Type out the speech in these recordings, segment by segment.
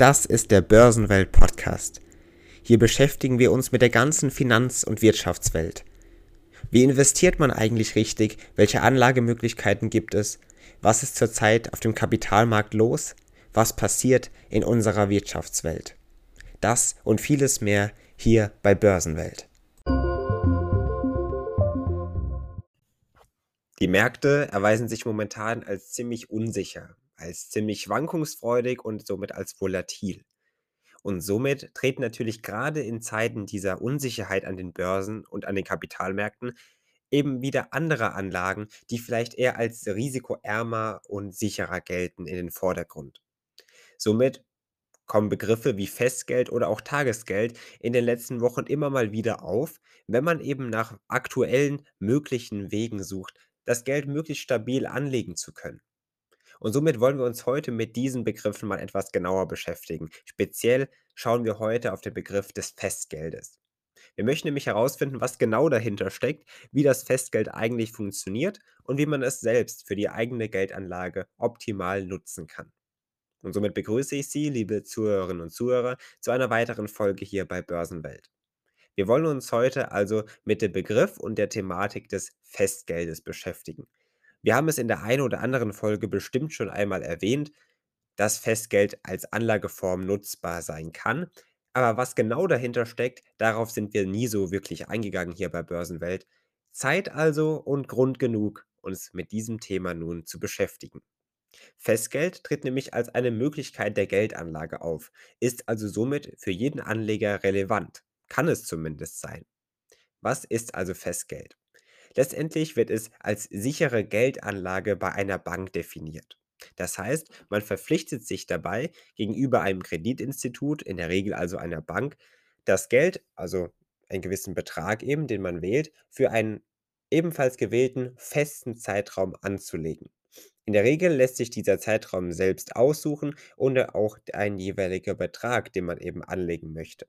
Das ist der Börsenwelt Podcast. Hier beschäftigen wir uns mit der ganzen Finanz- und Wirtschaftswelt. Wie investiert man eigentlich richtig? Welche Anlagemöglichkeiten gibt es? Was ist zurzeit auf dem Kapitalmarkt los? Was passiert in unserer Wirtschaftswelt? Das und vieles mehr hier bei Börsenwelt. Die Märkte erweisen sich momentan als ziemlich unsicher als ziemlich schwankungsfreudig und somit als volatil. Und somit treten natürlich gerade in Zeiten dieser Unsicherheit an den Börsen und an den Kapitalmärkten eben wieder andere Anlagen, die vielleicht eher als risikoärmer und sicherer gelten, in den Vordergrund. Somit kommen Begriffe wie Festgeld oder auch Tagesgeld in den letzten Wochen immer mal wieder auf, wenn man eben nach aktuellen möglichen Wegen sucht, das Geld möglichst stabil anlegen zu können. Und somit wollen wir uns heute mit diesen Begriffen mal etwas genauer beschäftigen. Speziell schauen wir heute auf den Begriff des Festgeldes. Wir möchten nämlich herausfinden, was genau dahinter steckt, wie das Festgeld eigentlich funktioniert und wie man es selbst für die eigene Geldanlage optimal nutzen kann. Und somit begrüße ich Sie, liebe Zuhörerinnen und Zuhörer, zu einer weiteren Folge hier bei Börsenwelt. Wir wollen uns heute also mit dem Begriff und der Thematik des Festgeldes beschäftigen. Wir haben es in der einen oder anderen Folge bestimmt schon einmal erwähnt, dass Festgeld als Anlageform nutzbar sein kann. Aber was genau dahinter steckt, darauf sind wir nie so wirklich eingegangen hier bei Börsenwelt. Zeit also und Grund genug, uns mit diesem Thema nun zu beschäftigen. Festgeld tritt nämlich als eine Möglichkeit der Geldanlage auf, ist also somit für jeden Anleger relevant, kann es zumindest sein. Was ist also Festgeld? Letztendlich wird es als sichere Geldanlage bei einer Bank definiert. Das heißt, man verpflichtet sich dabei gegenüber einem Kreditinstitut, in der Regel also einer Bank, das Geld, also einen gewissen Betrag eben, den man wählt, für einen ebenfalls gewählten festen Zeitraum anzulegen. In der Regel lässt sich dieser Zeitraum selbst aussuchen und auch ein jeweiliger Betrag, den man eben anlegen möchte.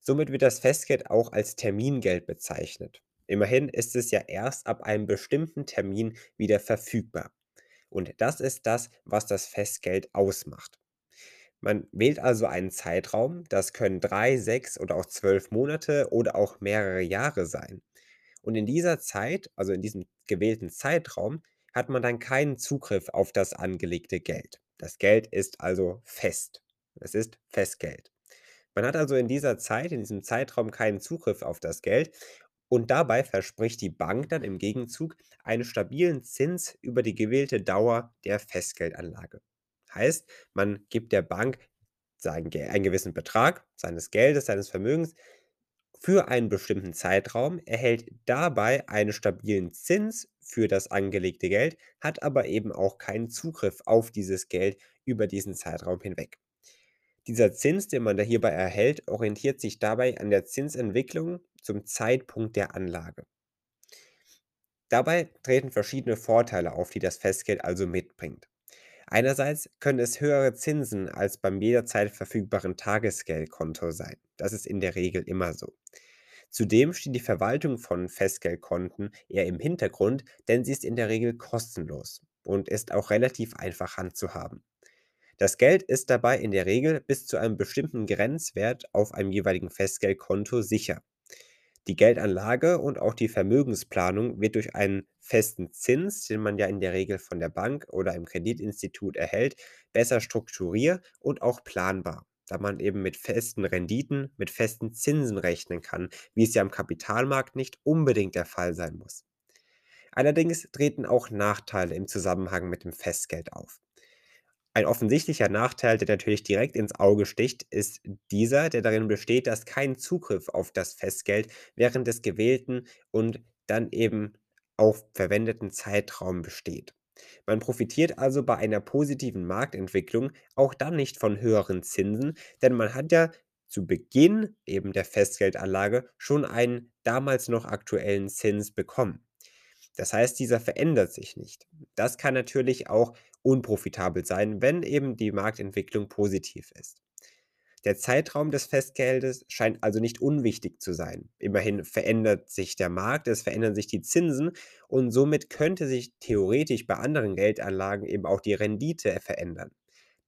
Somit wird das Festgeld auch als Termingeld bezeichnet. Immerhin ist es ja erst ab einem bestimmten Termin wieder verfügbar. Und das ist das, was das Festgeld ausmacht. Man wählt also einen Zeitraum, das können drei, sechs oder auch zwölf Monate oder auch mehrere Jahre sein. Und in dieser Zeit, also in diesem gewählten Zeitraum, hat man dann keinen Zugriff auf das angelegte Geld. Das Geld ist also fest. Es ist Festgeld. Man hat also in dieser Zeit, in diesem Zeitraum keinen Zugriff auf das Geld und dabei verspricht die Bank dann im Gegenzug einen stabilen Zins über die gewählte Dauer der Festgeldanlage. Heißt, man gibt der Bank einen gewissen Betrag seines Geldes, seines Vermögens für einen bestimmten Zeitraum, erhält dabei einen stabilen Zins für das angelegte Geld, hat aber eben auch keinen Zugriff auf dieses Geld über diesen Zeitraum hinweg. Dieser Zins, den man da hierbei erhält, orientiert sich dabei an der Zinsentwicklung zum Zeitpunkt der Anlage. Dabei treten verschiedene Vorteile auf, die das Festgeld also mitbringt. Einerseits können es höhere Zinsen als beim jederzeit verfügbaren Tagesgeldkonto sein. Das ist in der Regel immer so. Zudem steht die Verwaltung von Festgeldkonten eher im Hintergrund, denn sie ist in der Regel kostenlos und ist auch relativ einfach handzuhaben. Das Geld ist dabei in der Regel bis zu einem bestimmten Grenzwert auf einem jeweiligen Festgeldkonto sicher. Die Geldanlage und auch die Vermögensplanung wird durch einen festen Zins, den man ja in der Regel von der Bank oder im Kreditinstitut erhält, besser strukturiert und auch planbar, da man eben mit festen Renditen, mit festen Zinsen rechnen kann, wie es ja am Kapitalmarkt nicht unbedingt der Fall sein muss. Allerdings treten auch Nachteile im Zusammenhang mit dem Festgeld auf. Ein offensichtlicher Nachteil, der natürlich direkt ins Auge sticht, ist dieser, der darin besteht, dass kein Zugriff auf das Festgeld während des gewählten und dann eben auch verwendeten Zeitraum besteht. Man profitiert also bei einer positiven Marktentwicklung auch dann nicht von höheren Zinsen, denn man hat ja zu Beginn eben der Festgeldanlage schon einen damals noch aktuellen Zins bekommen. Das heißt, dieser verändert sich nicht. Das kann natürlich auch unprofitabel sein, wenn eben die Marktentwicklung positiv ist. Der Zeitraum des Festgeldes scheint also nicht unwichtig zu sein. Immerhin verändert sich der Markt, es verändern sich die Zinsen und somit könnte sich theoretisch bei anderen Geldanlagen eben auch die Rendite verändern.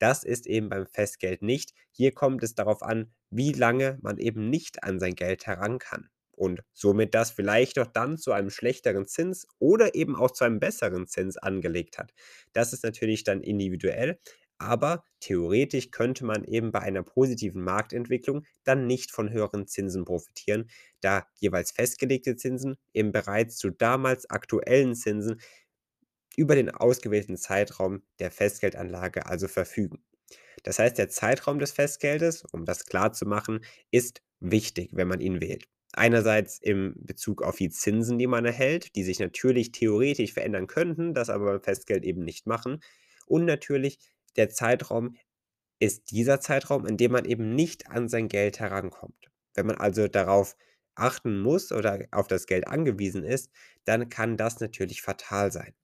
Das ist eben beim Festgeld nicht. Hier kommt es darauf an, wie lange man eben nicht an sein Geld heran kann und somit das vielleicht auch dann zu einem schlechteren Zins oder eben auch zu einem besseren Zins angelegt hat. Das ist natürlich dann individuell, aber theoretisch könnte man eben bei einer positiven Marktentwicklung dann nicht von höheren Zinsen profitieren, da jeweils festgelegte Zinsen eben bereits zu damals aktuellen Zinsen über den ausgewählten Zeitraum der Festgeldanlage also verfügen. Das heißt, der Zeitraum des Festgeldes, um das klar zu machen, ist wichtig, wenn man ihn wählt. Einerseits im Bezug auf die Zinsen, die man erhält, die sich natürlich theoretisch verändern könnten, das aber beim Festgeld eben nicht machen. Und natürlich der Zeitraum ist dieser Zeitraum, in dem man eben nicht an sein Geld herankommt. Wenn man also darauf achten muss oder auf das Geld angewiesen ist, dann kann das natürlich fatal sein.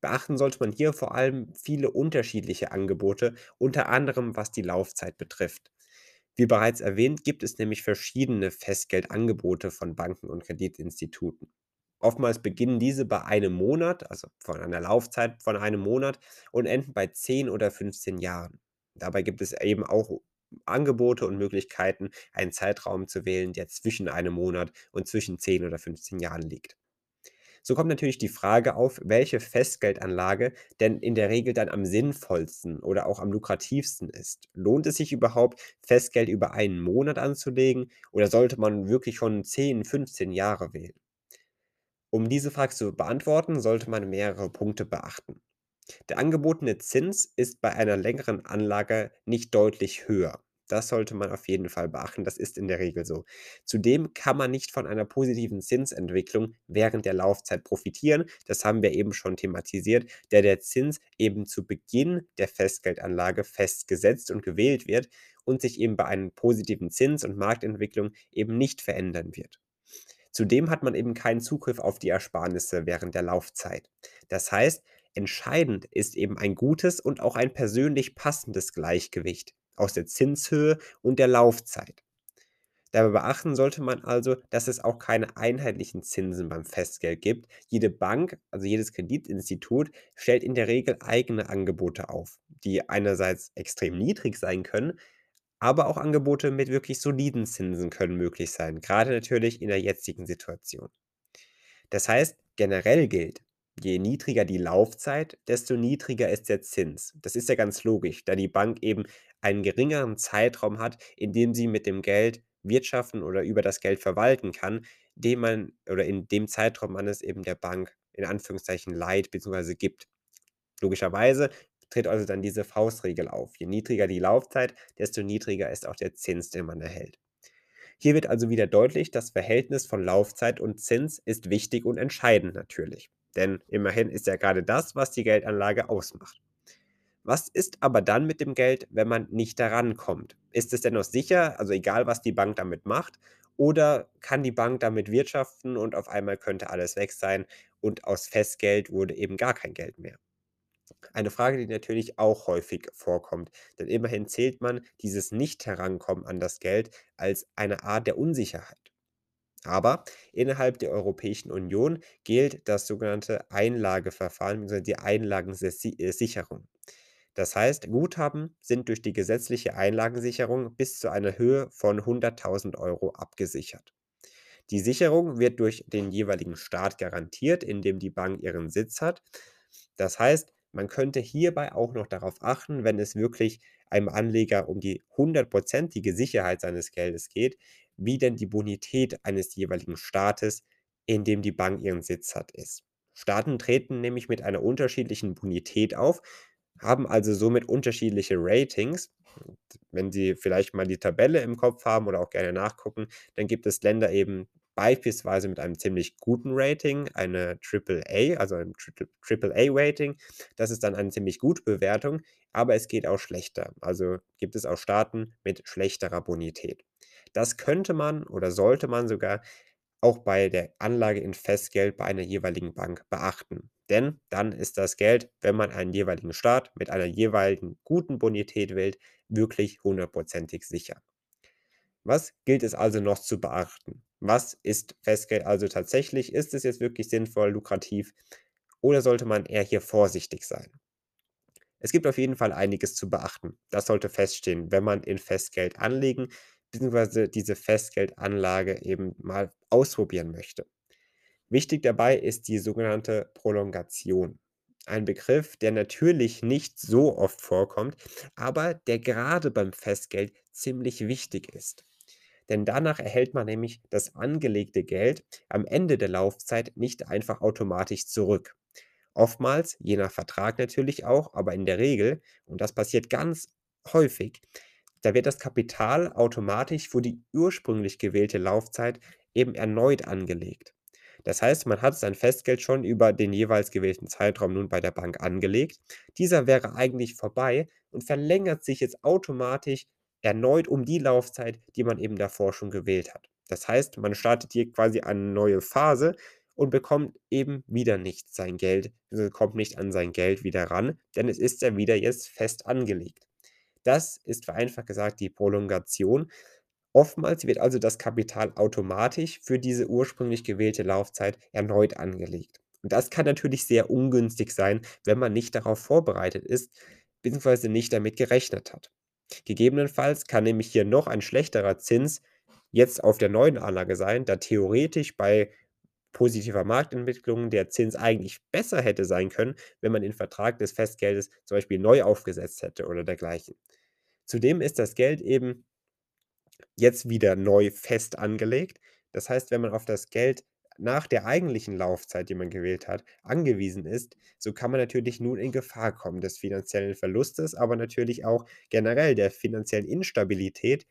Beachten sollte man hier vor allem viele unterschiedliche Angebote, unter anderem was die Laufzeit betrifft. Wie bereits erwähnt, gibt es nämlich verschiedene Festgeldangebote von Banken und Kreditinstituten. Oftmals beginnen diese bei einem Monat, also von einer Laufzeit von einem Monat und enden bei 10 oder 15 Jahren. Dabei gibt es eben auch Angebote und Möglichkeiten, einen Zeitraum zu wählen, der zwischen einem Monat und zwischen 10 oder 15 Jahren liegt. So kommt natürlich die Frage auf, welche Festgeldanlage denn in der Regel dann am sinnvollsten oder auch am lukrativsten ist. Lohnt es sich überhaupt, Festgeld über einen Monat anzulegen oder sollte man wirklich schon 10, 15 Jahre wählen? Um diese Frage zu beantworten, sollte man mehrere Punkte beachten. Der angebotene Zins ist bei einer längeren Anlage nicht deutlich höher. Das sollte man auf jeden Fall beachten, das ist in der Regel so. Zudem kann man nicht von einer positiven Zinsentwicklung während der Laufzeit profitieren. Das haben wir eben schon thematisiert, da der Zins eben zu Beginn der Festgeldanlage festgesetzt und gewählt wird und sich eben bei einer positiven Zins- und Marktentwicklung eben nicht verändern wird. Zudem hat man eben keinen Zugriff auf die Ersparnisse während der Laufzeit. Das heißt, entscheidend ist eben ein gutes und auch ein persönlich passendes Gleichgewicht aus der Zinshöhe und der Laufzeit. Dabei beachten sollte man also, dass es auch keine einheitlichen Zinsen beim Festgeld gibt. Jede Bank, also jedes Kreditinstitut, stellt in der Regel eigene Angebote auf, die einerseits extrem niedrig sein können, aber auch Angebote mit wirklich soliden Zinsen können möglich sein, gerade natürlich in der jetzigen Situation. Das heißt, generell gilt, Je niedriger die Laufzeit, desto niedriger ist der Zins. Das ist ja ganz logisch, da die Bank eben einen geringeren Zeitraum hat, in dem sie mit dem Geld wirtschaften oder über das Geld verwalten kann, dem man oder in dem Zeitraum man es eben der Bank in Anführungszeichen leiht bzw. gibt. Logischerweise tritt also dann diese Faustregel auf. Je niedriger die Laufzeit, desto niedriger ist auch der Zins, den man erhält. Hier wird also wieder deutlich, das Verhältnis von Laufzeit und Zins ist wichtig und entscheidend natürlich. Denn immerhin ist ja gerade das, was die Geldanlage ausmacht. Was ist aber dann mit dem Geld, wenn man nicht daran kommt? Ist es denn noch sicher, also egal was die Bank damit macht, oder kann die Bank damit wirtschaften und auf einmal könnte alles weg sein und aus Festgeld wurde eben gar kein Geld mehr? Eine Frage, die natürlich auch häufig vorkommt, denn immerhin zählt man dieses Nicht-Herankommen an das Geld als eine Art der Unsicherheit. Aber innerhalb der Europäischen Union gilt das sogenannte Einlageverfahren bzw. die Einlagensicherung. Das heißt, Guthaben sind durch die gesetzliche Einlagensicherung bis zu einer Höhe von 100.000 Euro abgesichert. Die Sicherung wird durch den jeweiligen Staat garantiert, in dem die Bank ihren Sitz hat. Das heißt, man könnte hierbei auch noch darauf achten, wenn es wirklich einem Anleger um die hundertprozentige Sicherheit seines Geldes geht, wie denn die Bonität eines jeweiligen Staates, in dem die Bank ihren Sitz hat, ist. Staaten treten nämlich mit einer unterschiedlichen Bonität auf, haben also somit unterschiedliche Ratings. wenn Sie vielleicht mal die Tabelle im Kopf haben oder auch gerne nachgucken, dann gibt es Länder eben beispielsweise mit einem ziemlich guten Rating, eine AAA, also ein AAA-Rating. Das ist dann eine ziemlich gute Bewertung, aber es geht auch schlechter. Also gibt es auch Staaten mit schlechterer Bonität. Das könnte man oder sollte man sogar auch bei der Anlage in Festgeld bei einer jeweiligen Bank beachten. Denn dann ist das Geld, wenn man einen jeweiligen Staat mit einer jeweiligen guten Bonität wählt, wirklich hundertprozentig sicher. Was gilt es also noch zu beachten? Was ist Festgeld also tatsächlich? Ist es jetzt wirklich sinnvoll, lukrativ oder sollte man eher hier vorsichtig sein? Es gibt auf jeden Fall einiges zu beachten. Das sollte feststehen, wenn man in Festgeld anlegen bzw. diese Festgeldanlage eben mal ausprobieren möchte. Wichtig dabei ist die sogenannte Prolongation. Ein Begriff, der natürlich nicht so oft vorkommt, aber der gerade beim Festgeld ziemlich wichtig ist. Denn danach erhält man nämlich das angelegte Geld am Ende der Laufzeit nicht einfach automatisch zurück. Oftmals, je nach Vertrag natürlich auch, aber in der Regel, und das passiert ganz häufig, da wird das Kapital automatisch für die ursprünglich gewählte Laufzeit eben erneut angelegt. Das heißt, man hat sein Festgeld schon über den jeweils gewählten Zeitraum nun bei der Bank angelegt. Dieser wäre eigentlich vorbei und verlängert sich jetzt automatisch erneut um die Laufzeit, die man eben davor schon gewählt hat. Das heißt, man startet hier quasi eine neue Phase und bekommt eben wieder nicht sein Geld, also kommt nicht an sein Geld wieder ran, denn es ist ja wieder jetzt fest angelegt. Das ist vereinfacht gesagt die Prolongation. Oftmals wird also das Kapital automatisch für diese ursprünglich gewählte Laufzeit erneut angelegt. Und das kann natürlich sehr ungünstig sein, wenn man nicht darauf vorbereitet ist, bzw. nicht damit gerechnet hat. Gegebenenfalls kann nämlich hier noch ein schlechterer Zins jetzt auf der neuen Anlage sein, da theoretisch bei positiver Marktentwicklung der Zins eigentlich besser hätte sein können, wenn man den Vertrag des Festgeldes zum Beispiel neu aufgesetzt hätte oder dergleichen. Zudem ist das Geld eben jetzt wieder neu fest angelegt. Das heißt, wenn man auf das Geld nach der eigentlichen Laufzeit, die man gewählt hat, angewiesen ist, so kann man natürlich nun in Gefahr kommen des finanziellen Verlustes, aber natürlich auch generell der finanziellen Instabilität,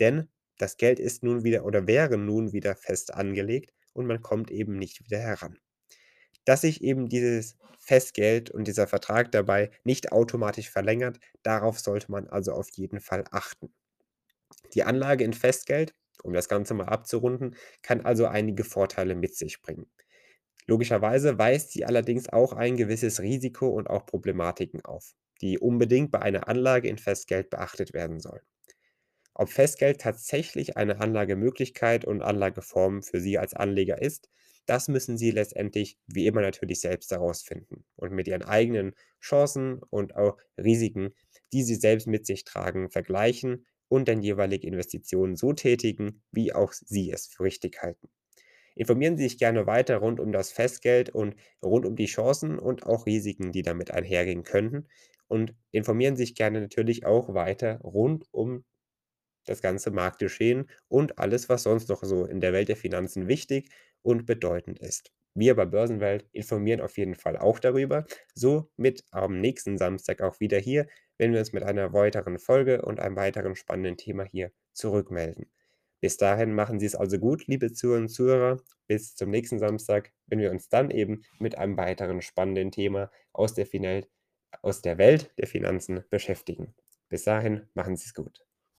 denn das Geld ist nun wieder oder wäre nun wieder fest angelegt und man kommt eben nicht wieder heran. Dass sich eben dieses Festgeld und dieser Vertrag dabei nicht automatisch verlängert, darauf sollte man also auf jeden Fall achten. Die Anlage in Festgeld, um das Ganze mal abzurunden, kann also einige Vorteile mit sich bringen. Logischerweise weist sie allerdings auch ein gewisses Risiko und auch Problematiken auf, die unbedingt bei einer Anlage in Festgeld beachtet werden sollen. Ob Festgeld tatsächlich eine Anlagemöglichkeit und Anlageform für Sie als Anleger ist, das müssen Sie letztendlich wie immer natürlich selbst herausfinden und mit Ihren eigenen Chancen und auch Risiken, die Sie selbst mit sich tragen, vergleichen und dann jeweilige Investitionen so tätigen, wie auch Sie es für richtig halten. Informieren Sie sich gerne weiter rund um das Festgeld und rund um die Chancen und auch Risiken, die damit einhergehen könnten. Und informieren Sie sich gerne natürlich auch weiter rund um das ganze Marktgeschehen und alles, was sonst noch so in der Welt der Finanzen wichtig und bedeutend ist. Wir bei Börsenwelt informieren auf jeden Fall auch darüber. So mit am nächsten Samstag auch wieder hier wenn wir uns mit einer weiteren Folge und einem weiteren spannenden Thema hier zurückmelden. Bis dahin machen Sie es also gut, liebe Zuhörer und Zuhörer. Bis zum nächsten Samstag, wenn wir uns dann eben mit einem weiteren spannenden Thema aus der, Final aus der Welt der Finanzen beschäftigen. Bis dahin, machen Sie es gut.